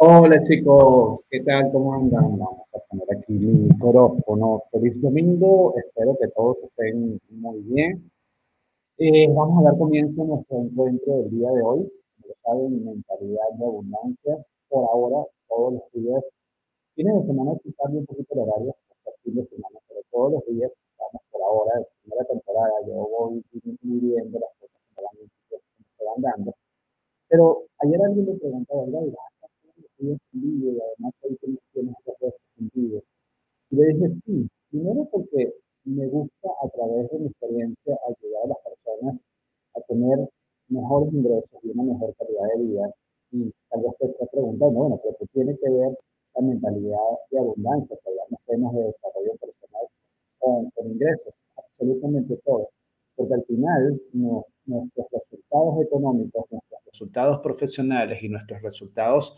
Hola chicos, ¿qué tal? ¿Cómo andan? Vamos a poner aquí mi micrófono. Feliz domingo, espero que todos estén muy bien. Eh, vamos a dar comienzo a nuestro encuentro del día de hoy. Como saben, mentalidad de abundancia. Por ahora, todos los días, fines de semana sí cambia un poquito el horario, hasta fin de semana, pero todos los días estamos por ahora, en primera temporada, yo voy viviendo las cosas que me van dando. Pero ayer alguien me preguntó, ¿verdad? Y además hay conexiones otras en vivo. Y le dije, sí, primero porque me gusta a través de mi experiencia ayudar a las personas a tener mejores ingresos y una mejor calidad de vida. Y tal vez te estés preguntando, bueno, pero ¿qué tiene que ver la mentalidad de abundancia? Si hablamos temas de desarrollo personal con, con ingresos, absolutamente todo. Porque al final nuestros resultados económicos, nuestros resultados profesionales y nuestros resultados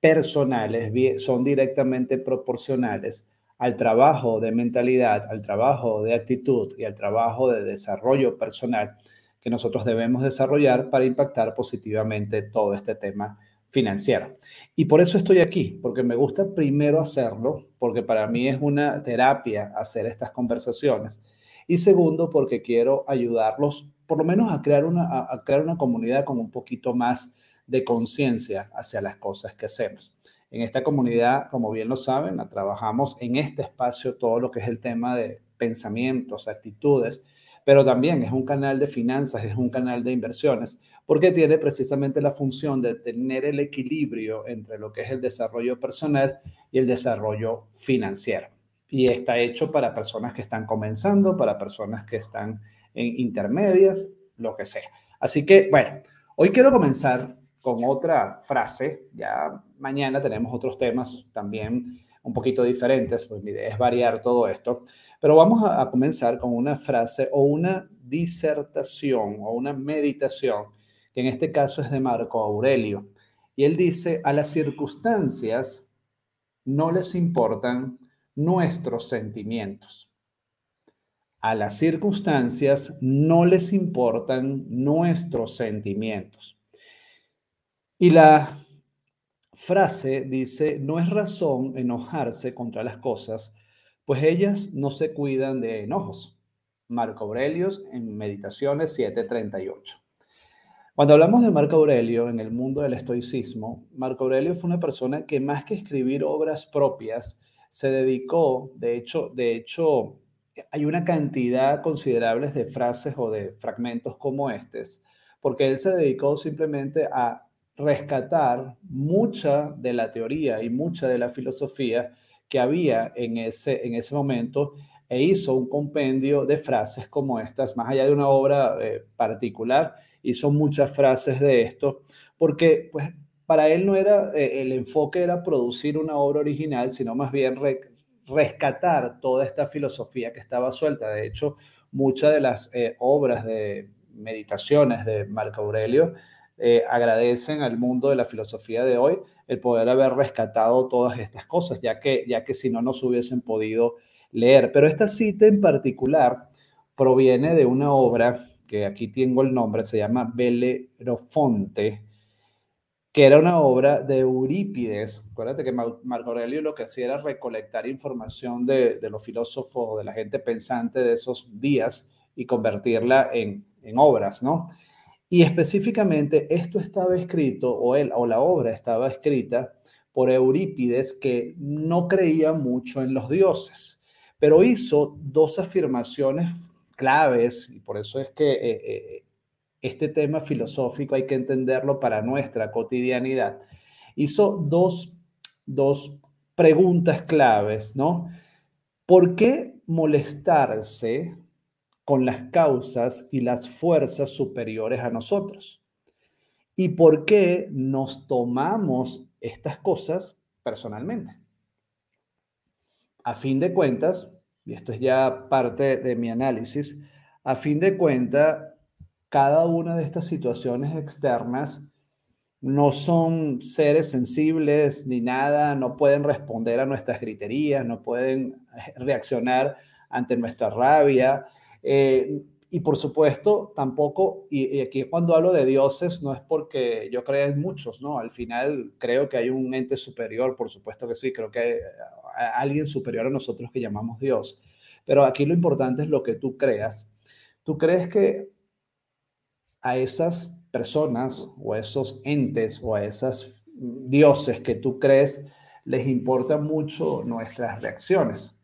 personales son directamente proporcionales al trabajo de mentalidad, al trabajo de actitud y al trabajo de desarrollo personal que nosotros debemos desarrollar para impactar positivamente todo este tema financiero. Y por eso estoy aquí, porque me gusta primero hacerlo, porque para mí es una terapia hacer estas conversaciones. Y segundo, porque quiero ayudarlos, por lo menos a crear una, a crear una comunidad con un poquito más de conciencia hacia las cosas que hacemos. En esta comunidad, como bien lo saben, trabajamos en este espacio todo lo que es el tema de pensamientos, actitudes, pero también es un canal de finanzas, es un canal de inversiones, porque tiene precisamente la función de tener el equilibrio entre lo que es el desarrollo personal y el desarrollo financiero. Y está hecho para personas que están comenzando, para personas que están en intermedias, lo que sea. Así que, bueno, hoy quiero comenzar con otra frase. Ya mañana tenemos otros temas también un poquito diferentes, pues mi idea es variar todo esto. Pero vamos a, comenzar con una frase o una disertación o una meditación, que en este caso es de Marco Aurelio. Y él dice, a las circunstancias no les importan nuestros sentimientos. A las circunstancias no les importan nuestros sentimientos. Y la frase dice, no es razón enojarse contra las cosas, pues ellas no se cuidan de enojos. Marco Aurelio en Meditaciones 738. Cuando hablamos de Marco Aurelio en el mundo del estoicismo, Marco Aurelio fue una persona que más que escribir obras propias, se dedicó, de hecho, de hecho, hay una cantidad considerable de frases o de fragmentos como estos, porque él se dedicó simplemente a rescatar mucha de la teoría y mucha de la filosofía que había en ese, en ese momento e hizo un compendio de frases como estas, más allá de una obra eh, particular, hizo muchas frases de esto, porque pues para él no era, eh, el enfoque era producir una obra original, sino más bien rescatar toda esta filosofía que estaba suelta. De hecho, muchas de las eh, obras de meditaciones de Marco Aurelio eh, agradecen al mundo de la filosofía de hoy el poder haber rescatado todas estas cosas, ya que, ya que si no, no se hubiesen podido leer. Pero esta cita en particular proviene de una obra que aquí tengo el nombre, se llama Belerofonte, que era una obra de Eurípides. Acuérdate que Marco Aurelio lo que hacía era recolectar información de, de los filósofos, de la gente pensante de esos días y convertirla en, en obras, ¿no? Y específicamente esto estaba escrito, o, o la obra estaba escrita por Eurípides, que no creía mucho en los dioses, pero hizo dos afirmaciones claves, y por eso es que eh, eh, este tema filosófico hay que entenderlo para nuestra cotidianidad. Hizo dos, dos preguntas claves, ¿no? ¿Por qué molestarse con las causas y las fuerzas superiores a nosotros. ¿Y por qué nos tomamos estas cosas personalmente? A fin de cuentas, y esto es ya parte de mi análisis, a fin de cuentas, cada una de estas situaciones externas no son seres sensibles ni nada, no pueden responder a nuestras griterías, no pueden reaccionar ante nuestra rabia, eh, y por supuesto, tampoco, y, aquí cuando hablo de dioses, no es porque yo crea en muchos, ¿no? Al final creo que hay un ente superior, por supuesto que sí, creo que hay alguien superior a nosotros que llamamos Dios. Pero aquí lo importante es lo que tú creas. ¿Tú crees que a esas personas o esos entes o a esos dioses que tú crees les importan mucho nuestras reacciones?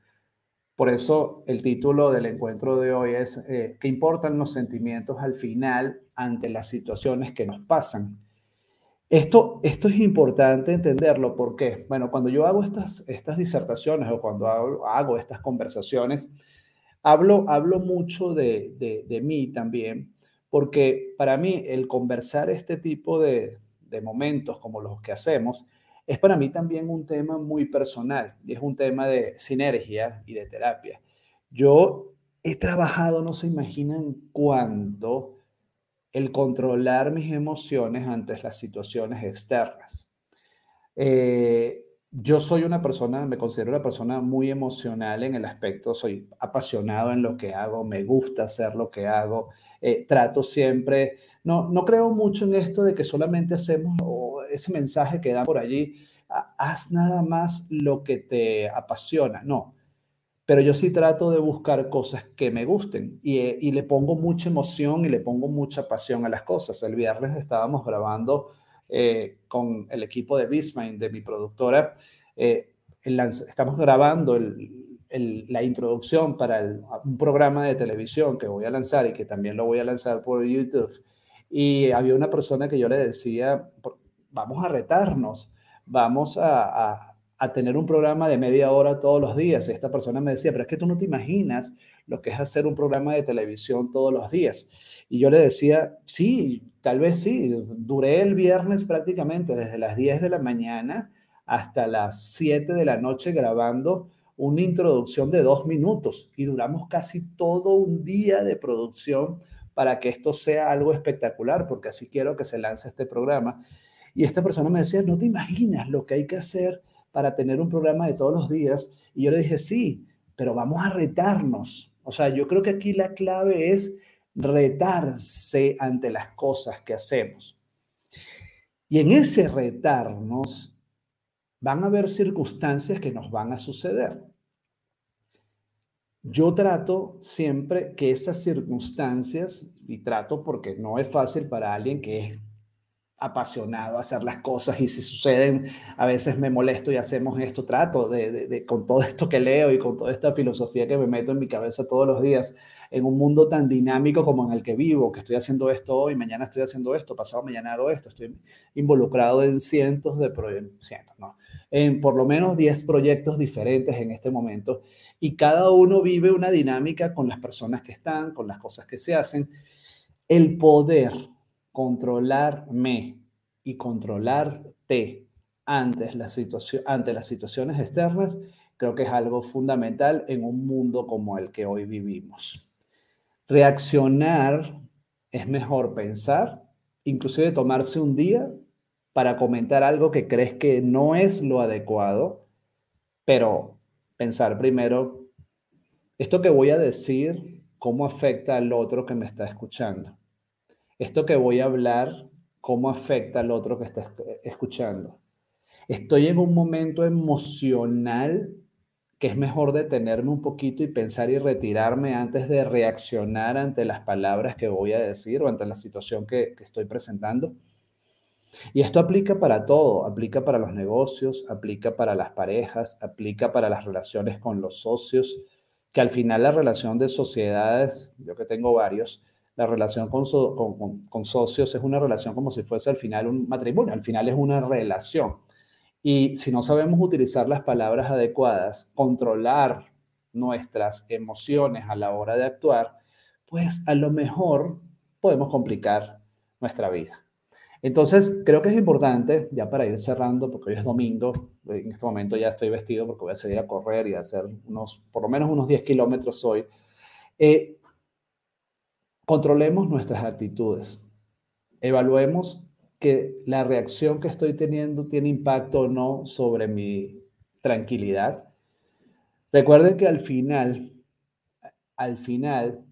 Por eso el título del encuentro de hoy es eh, ¿qué importan los sentimientos al final ante las situaciones que nos pasan? Esto, esto es importante entenderlo porque, bueno, cuando yo hago estas, estas disertaciones o cuando hago, estas conversaciones, hablo, hablo mucho de, de, de, mí también, porque para mí el conversar este tipo de, de momentos como los que hacemos es para mí también un tema muy personal y es un tema de sinergia y de terapia. Yo he trabajado, no se imaginan cuánto, el controlar mis emociones ante las situaciones externas. Eh, yo soy una persona, me considero una persona muy emocional en el aspecto, soy apasionado en lo que hago, me gusta hacer lo que hago, eh, trato siempre, no, no creo mucho en esto de que solamente hacemos ese mensaje que da por allí, haz nada más lo que te apasiona, no. Pero yo sí trato de buscar cosas que me gusten y, eh, y le pongo mucha emoción y le pongo mucha pasión a las cosas. El viernes estábamos grabando eh, con el equipo de Bismine, de mi productora. Eh, estamos grabando la introducción para un programa de televisión que voy a lanzar y que también lo voy a lanzar por YouTube. Y había una persona que yo le decía, vamos a retarnos, vamos a, tener un programa de media hora todos los días. Esta persona me decía, pero es que tú no te imaginas lo que es hacer un programa de televisión todos los días. Y yo le decía, sí, tal vez sí. Duré el viernes prácticamente desde las 10 de la mañana hasta las 7 de la noche grabando una introducción de dos minutos y duramos casi todo un día de producción para que esto sea algo espectacular, porque así quiero que se lance este programa. Y esta persona me decía, no te imaginas lo que hay que hacer para tener un programa de todos los días. Y yo le dije, sí, pero vamos a retarnos. O sea, yo creo que aquí la clave es retarse ante las cosas que hacemos. Y en ese retarnos van a haber circunstancias que nos van a suceder. Yo trato siempre que esas circunstancias, y trato porque no es fácil para alguien que es apasionado a hacer las cosas y si suceden, a veces me molesto y hacemos esto, trato de, con todo esto que leo y con toda esta filosofía que me meto en mi cabeza todos los días, en un mundo tan dinámico como en el que vivo, que estoy haciendo esto hoy, mañana estoy haciendo esto, pasado mañana hago esto, estoy involucrado en cientos de proyectos, no, en por lo menos 10 proyectos diferentes en este momento y cada uno vive una dinámica con las personas que están, con las cosas que se hacen. El poder controlarme y controlarte ante, la situación, ante las situaciones externas, creo que es algo fundamental en un mundo como el que hoy vivimos. Reaccionar es mejor pensar, inclusive tomarse un día para comentar algo que crees que no es lo adecuado, pero pensar primero, esto que voy a decir, ¿cómo afecta al otro que me está escuchando? Esto que voy a hablar, cómo afecta al otro que está escuchando. Estoy en un momento emocional que es mejor detenerme un poquito y pensar y retirarme antes de reaccionar ante las palabras que voy a decir o ante la situación que, estoy presentando. Y esto aplica para todo, aplica para los negocios, aplica para las parejas, aplica para las relaciones con los socios, que al final la relación de sociedades, yo que tengo varios, la relación con, con, socios es una relación como si fuese al final un matrimonio, al final es una relación. Y si no sabemos utilizar las palabras adecuadas, controlar nuestras emociones a la hora de actuar, pues a lo mejor podemos complicar nuestra vida. Entonces, creo que es importante, ya para ir cerrando, porque hoy es domingo, en este momento ya estoy vestido porque voy a salir a correr y a hacer unos, por lo menos unos 10 kilómetros hoy, eh, Controlemos nuestras actitudes. Evaluemos que la reacción que estoy teniendo tiene impacto o no sobre mi tranquilidad. Recuerden que al final, al final,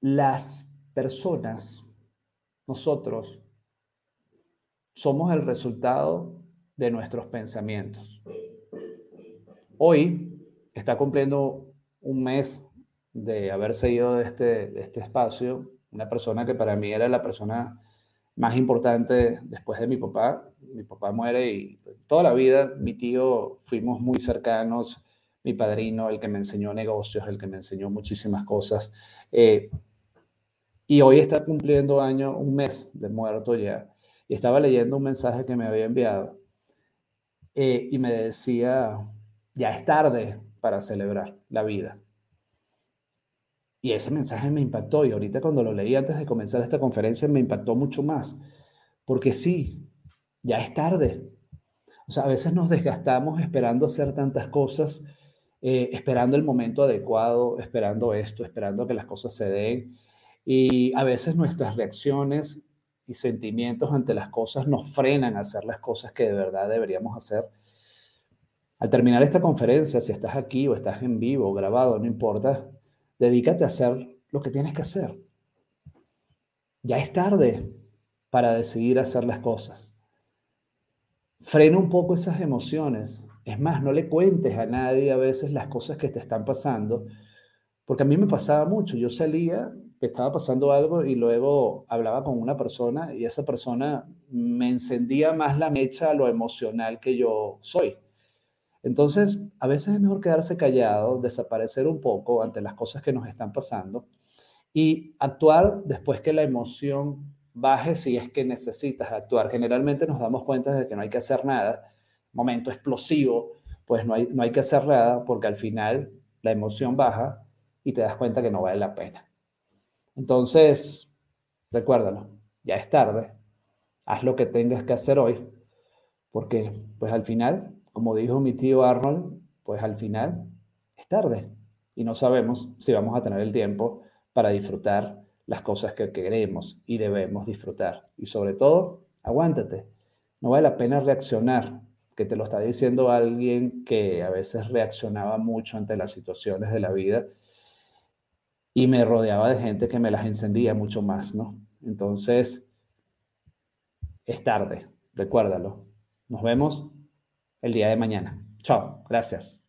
las personas, nosotros, somos el resultado de nuestros pensamientos. Hoy está cumpliendo un mes de haber seguido de este, de este espacio, una persona que para mí era la persona más importante después de mi papá. Mi papá muere y pues, toda la vida mi tío fuimos muy cercanos, mi padrino, el que me enseñó negocios, el que me enseñó muchísimas cosas. Eh, y hoy está cumpliendo año, un mes de muerto ya. Y estaba leyendo un mensaje que me había enviado eh, y me decía, ya es tarde para celebrar la vida. Y ese mensaje me impactó y ahorita cuando lo leí antes de comenzar esta conferencia me impactó mucho más, porque sí, ya es tarde. O sea, a veces nos desgastamos esperando hacer tantas cosas, eh, esperando el momento adecuado, esperando esto, esperando que las cosas se den. Y a veces nuestras reacciones y sentimientos ante las cosas nos frenan a hacer las cosas que de verdad deberíamos hacer. Al terminar esta conferencia, si estás aquí o estás en vivo grabado, no importa, Dedícate a hacer lo que tienes que hacer. Ya es tarde para decidir hacer las cosas. Frena un poco esas emociones. Es más, no le cuentes a nadie a veces las cosas que te están pasando, porque a mí me pasaba mucho. Yo salía, estaba pasando algo y luego hablaba con una persona y esa persona me encendía más la mecha a lo emocional que yo soy. Entonces, a veces es mejor quedarse callado, desaparecer un poco ante las cosas que nos están pasando y actuar después que la emoción baje si es que necesitas actuar. Generalmente nos damos cuenta de que no hay que hacer nada, momento explosivo, pues no hay, no hay que hacer nada porque al final la emoción baja y te das cuenta que no vale la pena. Entonces, recuérdalo, ya es tarde, haz lo que tengas que hacer hoy, porque pues al final como dijo mi tío Arnold, pues al final es tarde y no sabemos si vamos a tener el tiempo para disfrutar las cosas que queremos y debemos disfrutar. Y sobre todo, aguántate. No vale la pena reaccionar, que te lo está diciendo alguien que a veces reaccionaba mucho ante las situaciones de la vida y me rodeaba de gente que me las encendía mucho más, ¿no? Entonces, es tarde, recuérdalo. Nos vemos el día de mañana. Chao, gracias.